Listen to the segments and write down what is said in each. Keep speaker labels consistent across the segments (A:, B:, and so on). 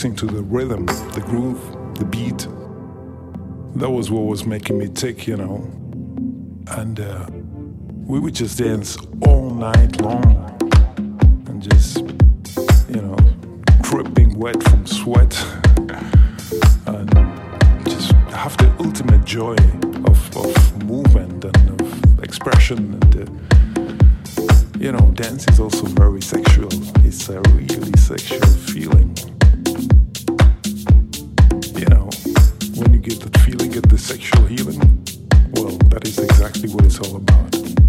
A: listening to the rhythms, the groove, the beat. That was what was making me tick, you know. And uh, we would just dance all night long and just, you know, dripping wet from sweat and just have the ultimate joy of, of movement and of expression and. Uh, you know, dance is also very sexual. It's a really sexual feeling. sexual healing? Well, that is exactly what it's all about.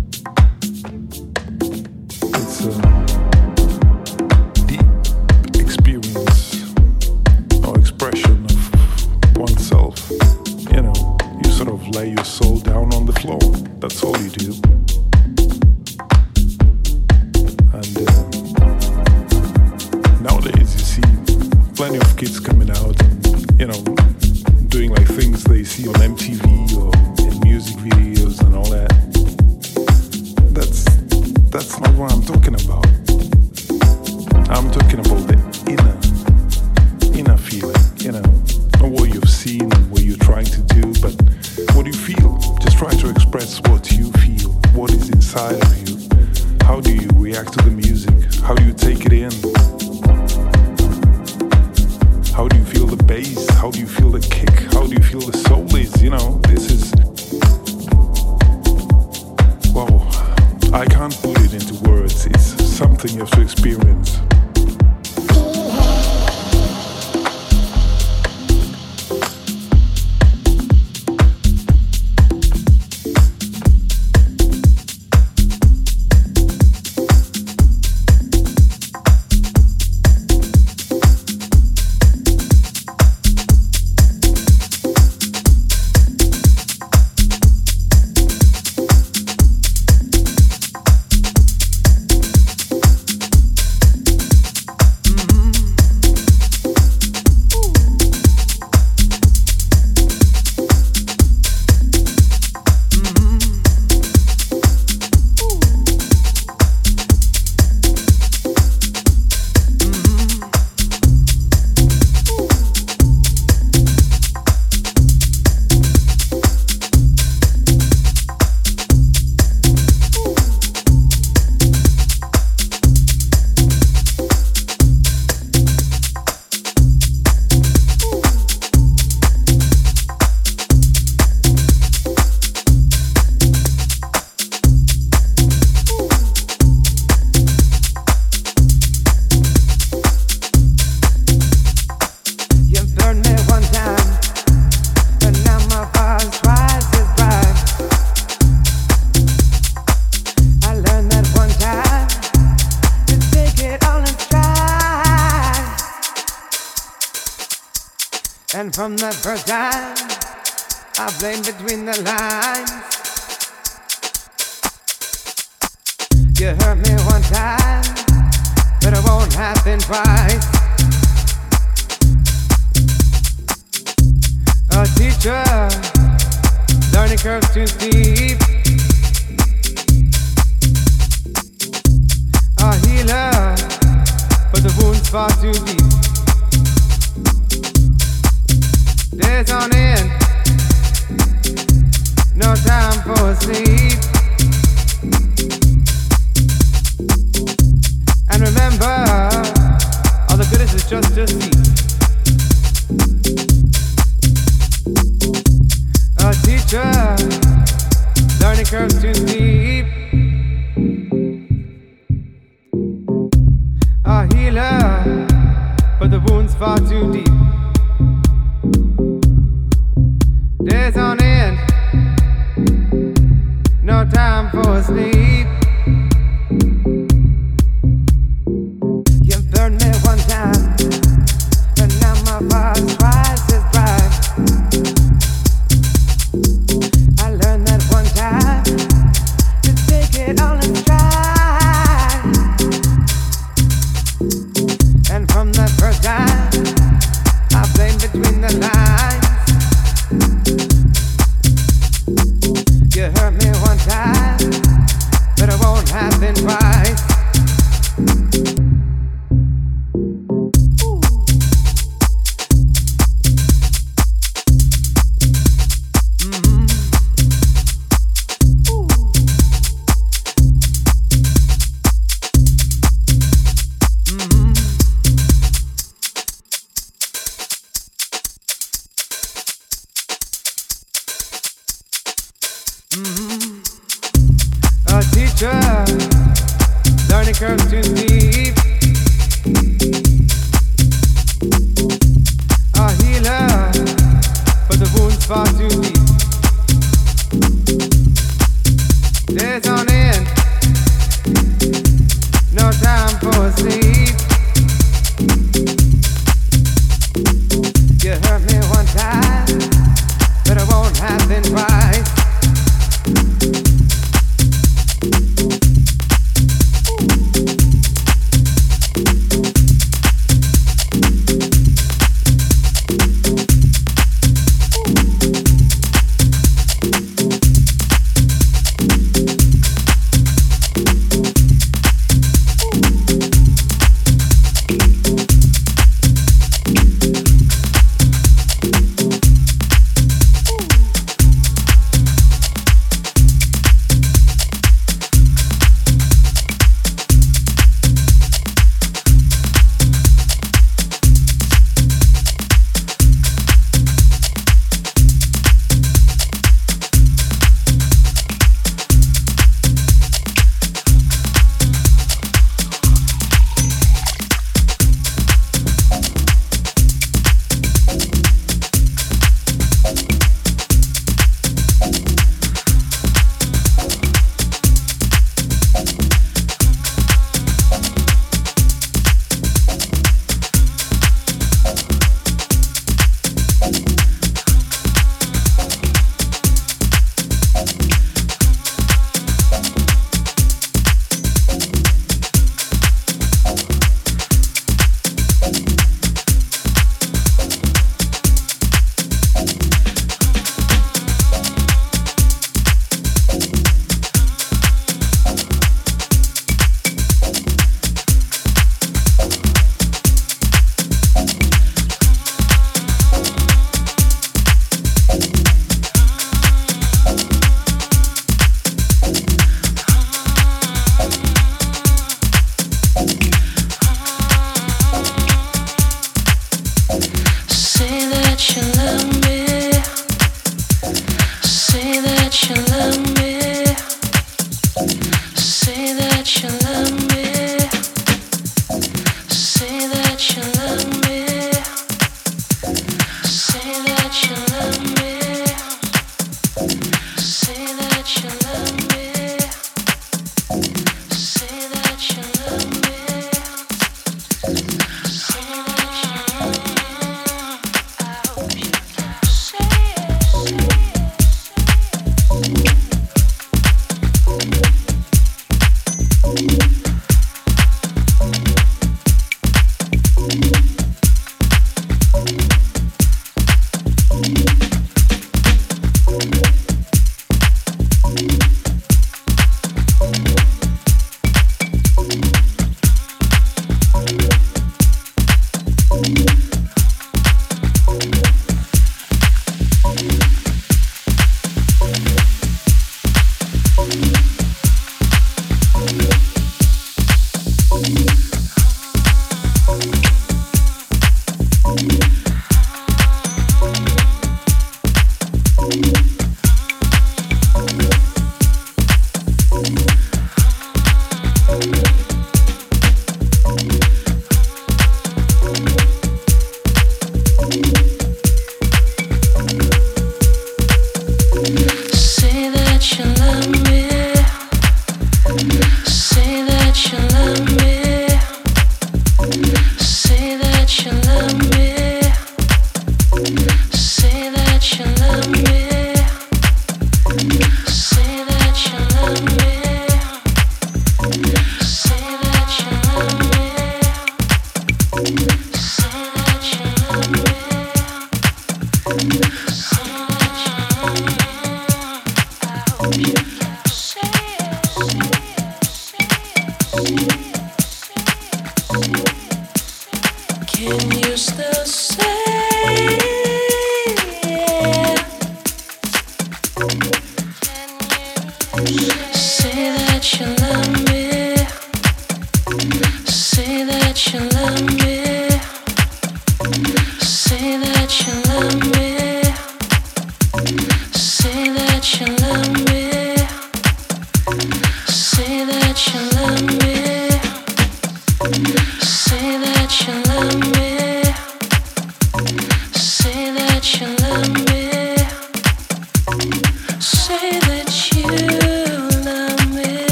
B: Days on end, no time for sleep. And remember, all the goodness is just a seed. A teacher, learning curves to
C: see.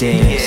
C: how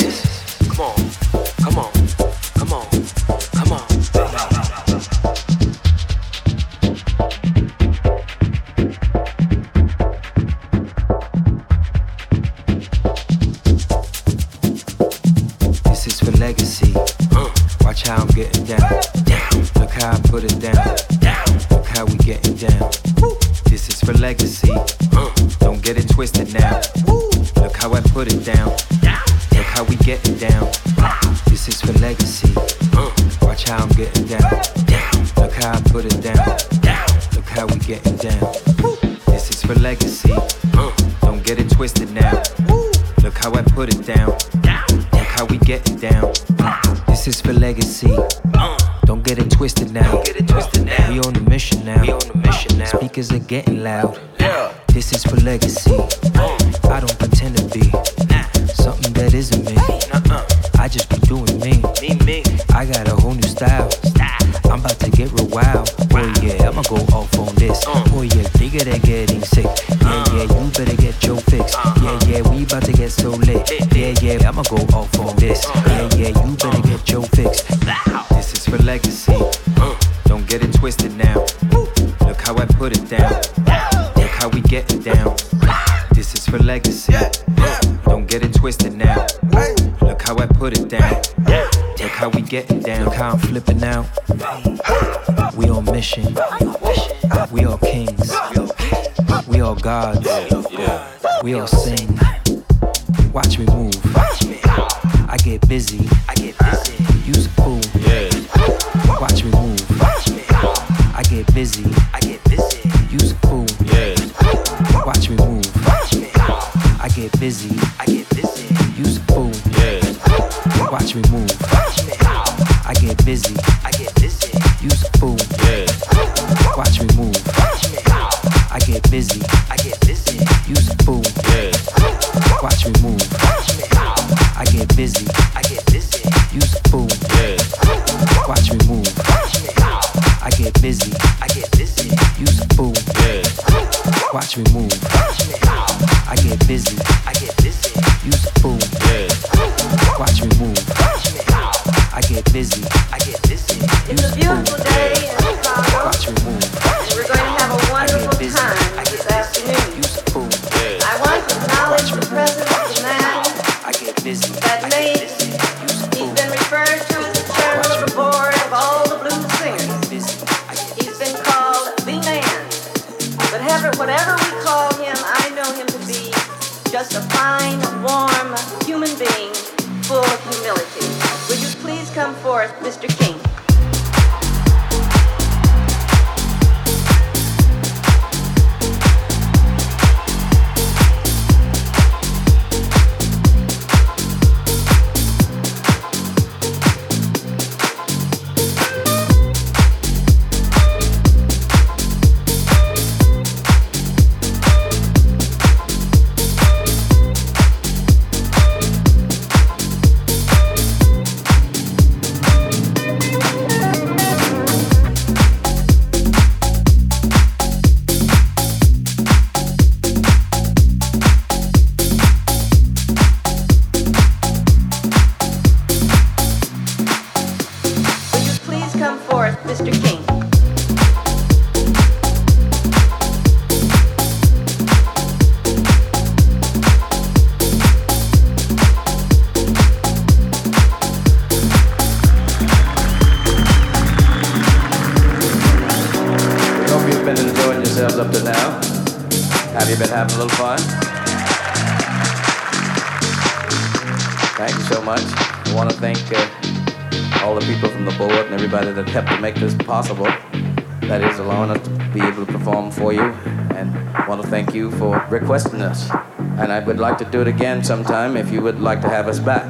C: do it again sometime if you would like to have us back.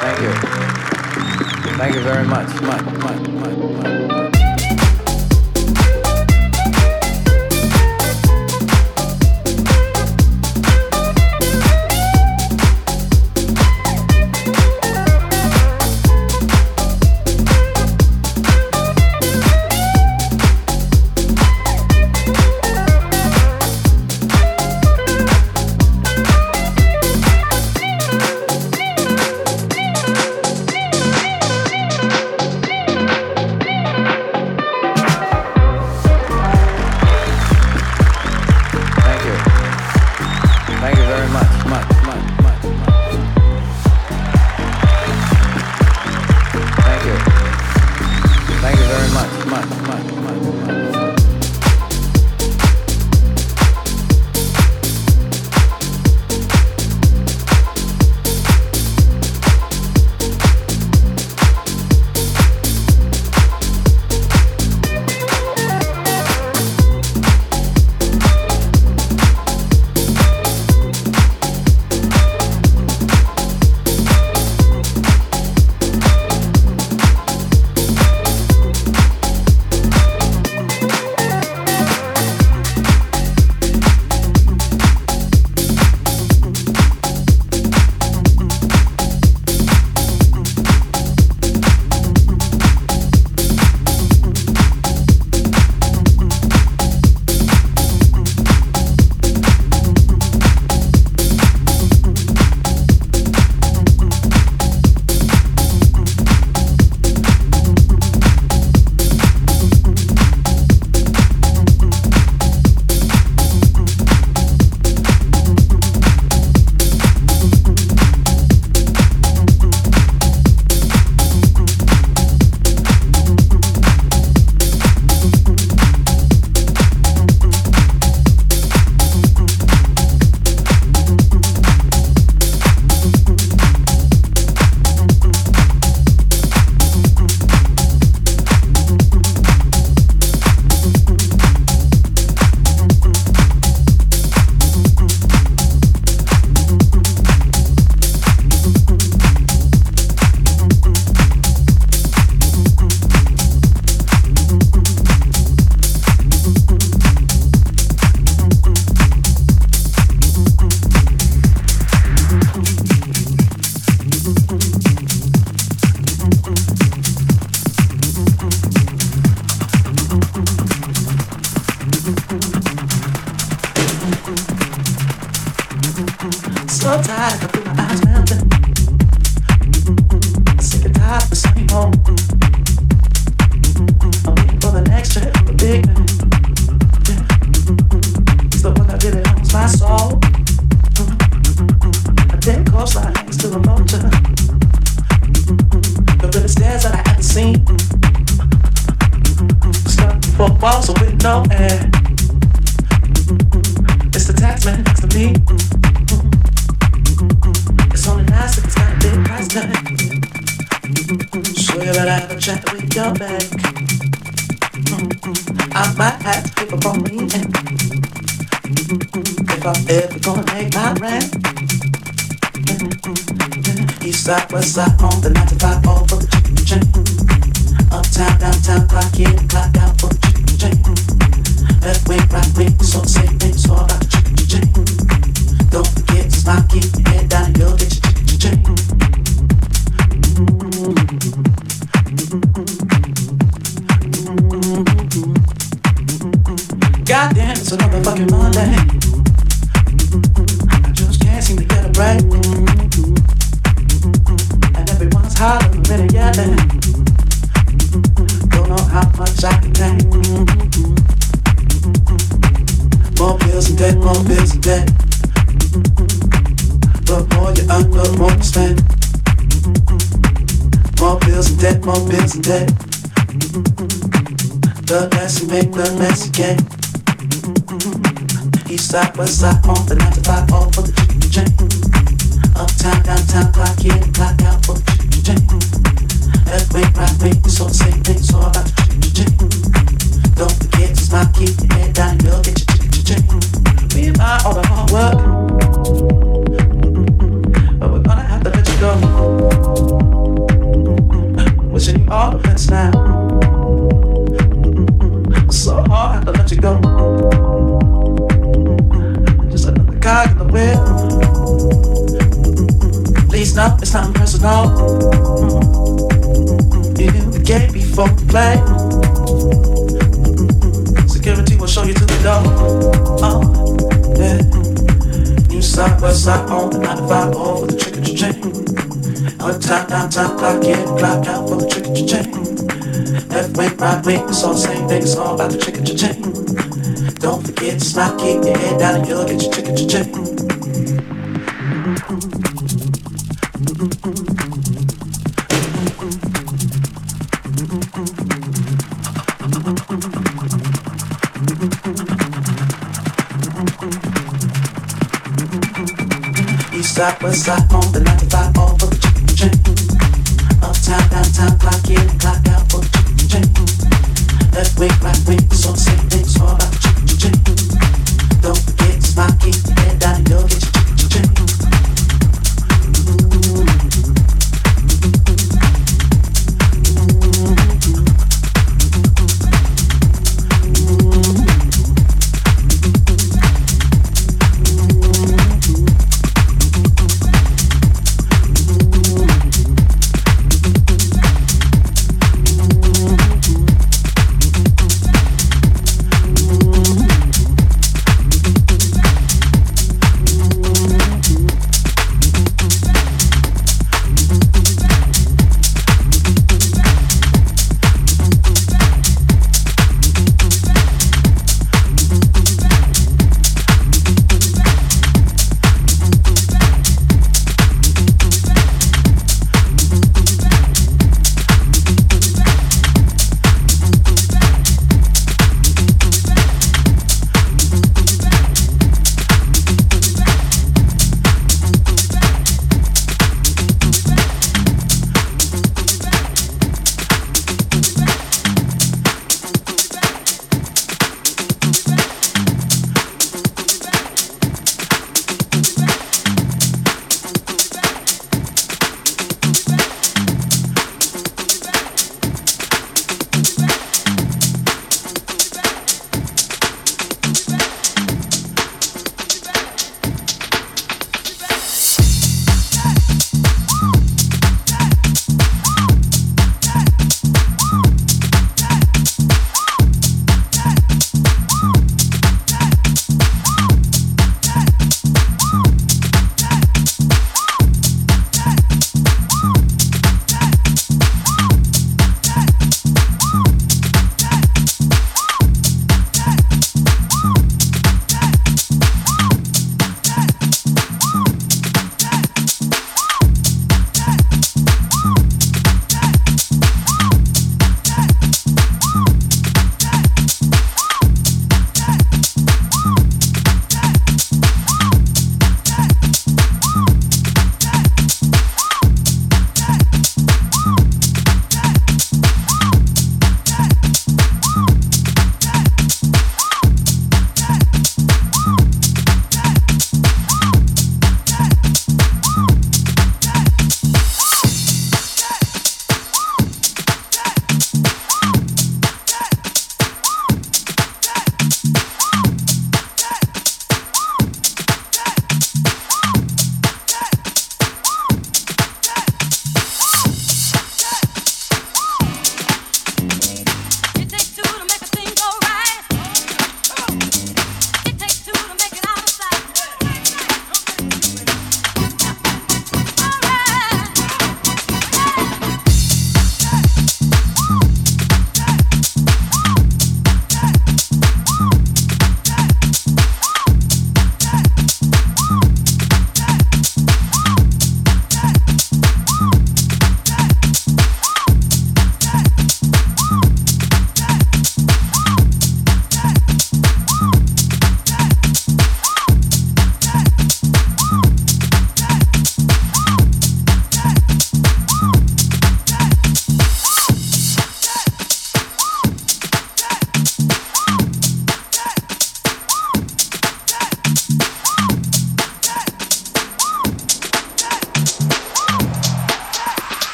C: Thank you. Thank you very much. much.
D: don't say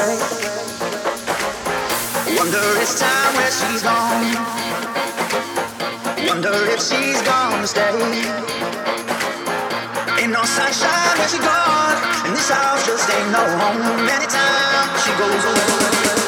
D: away. Wonder it's time where she's gone. Wonder if she's gonna stay. Ain't no
E: sunshine when she gone, and this house just ain't no home. Anytime she goes away.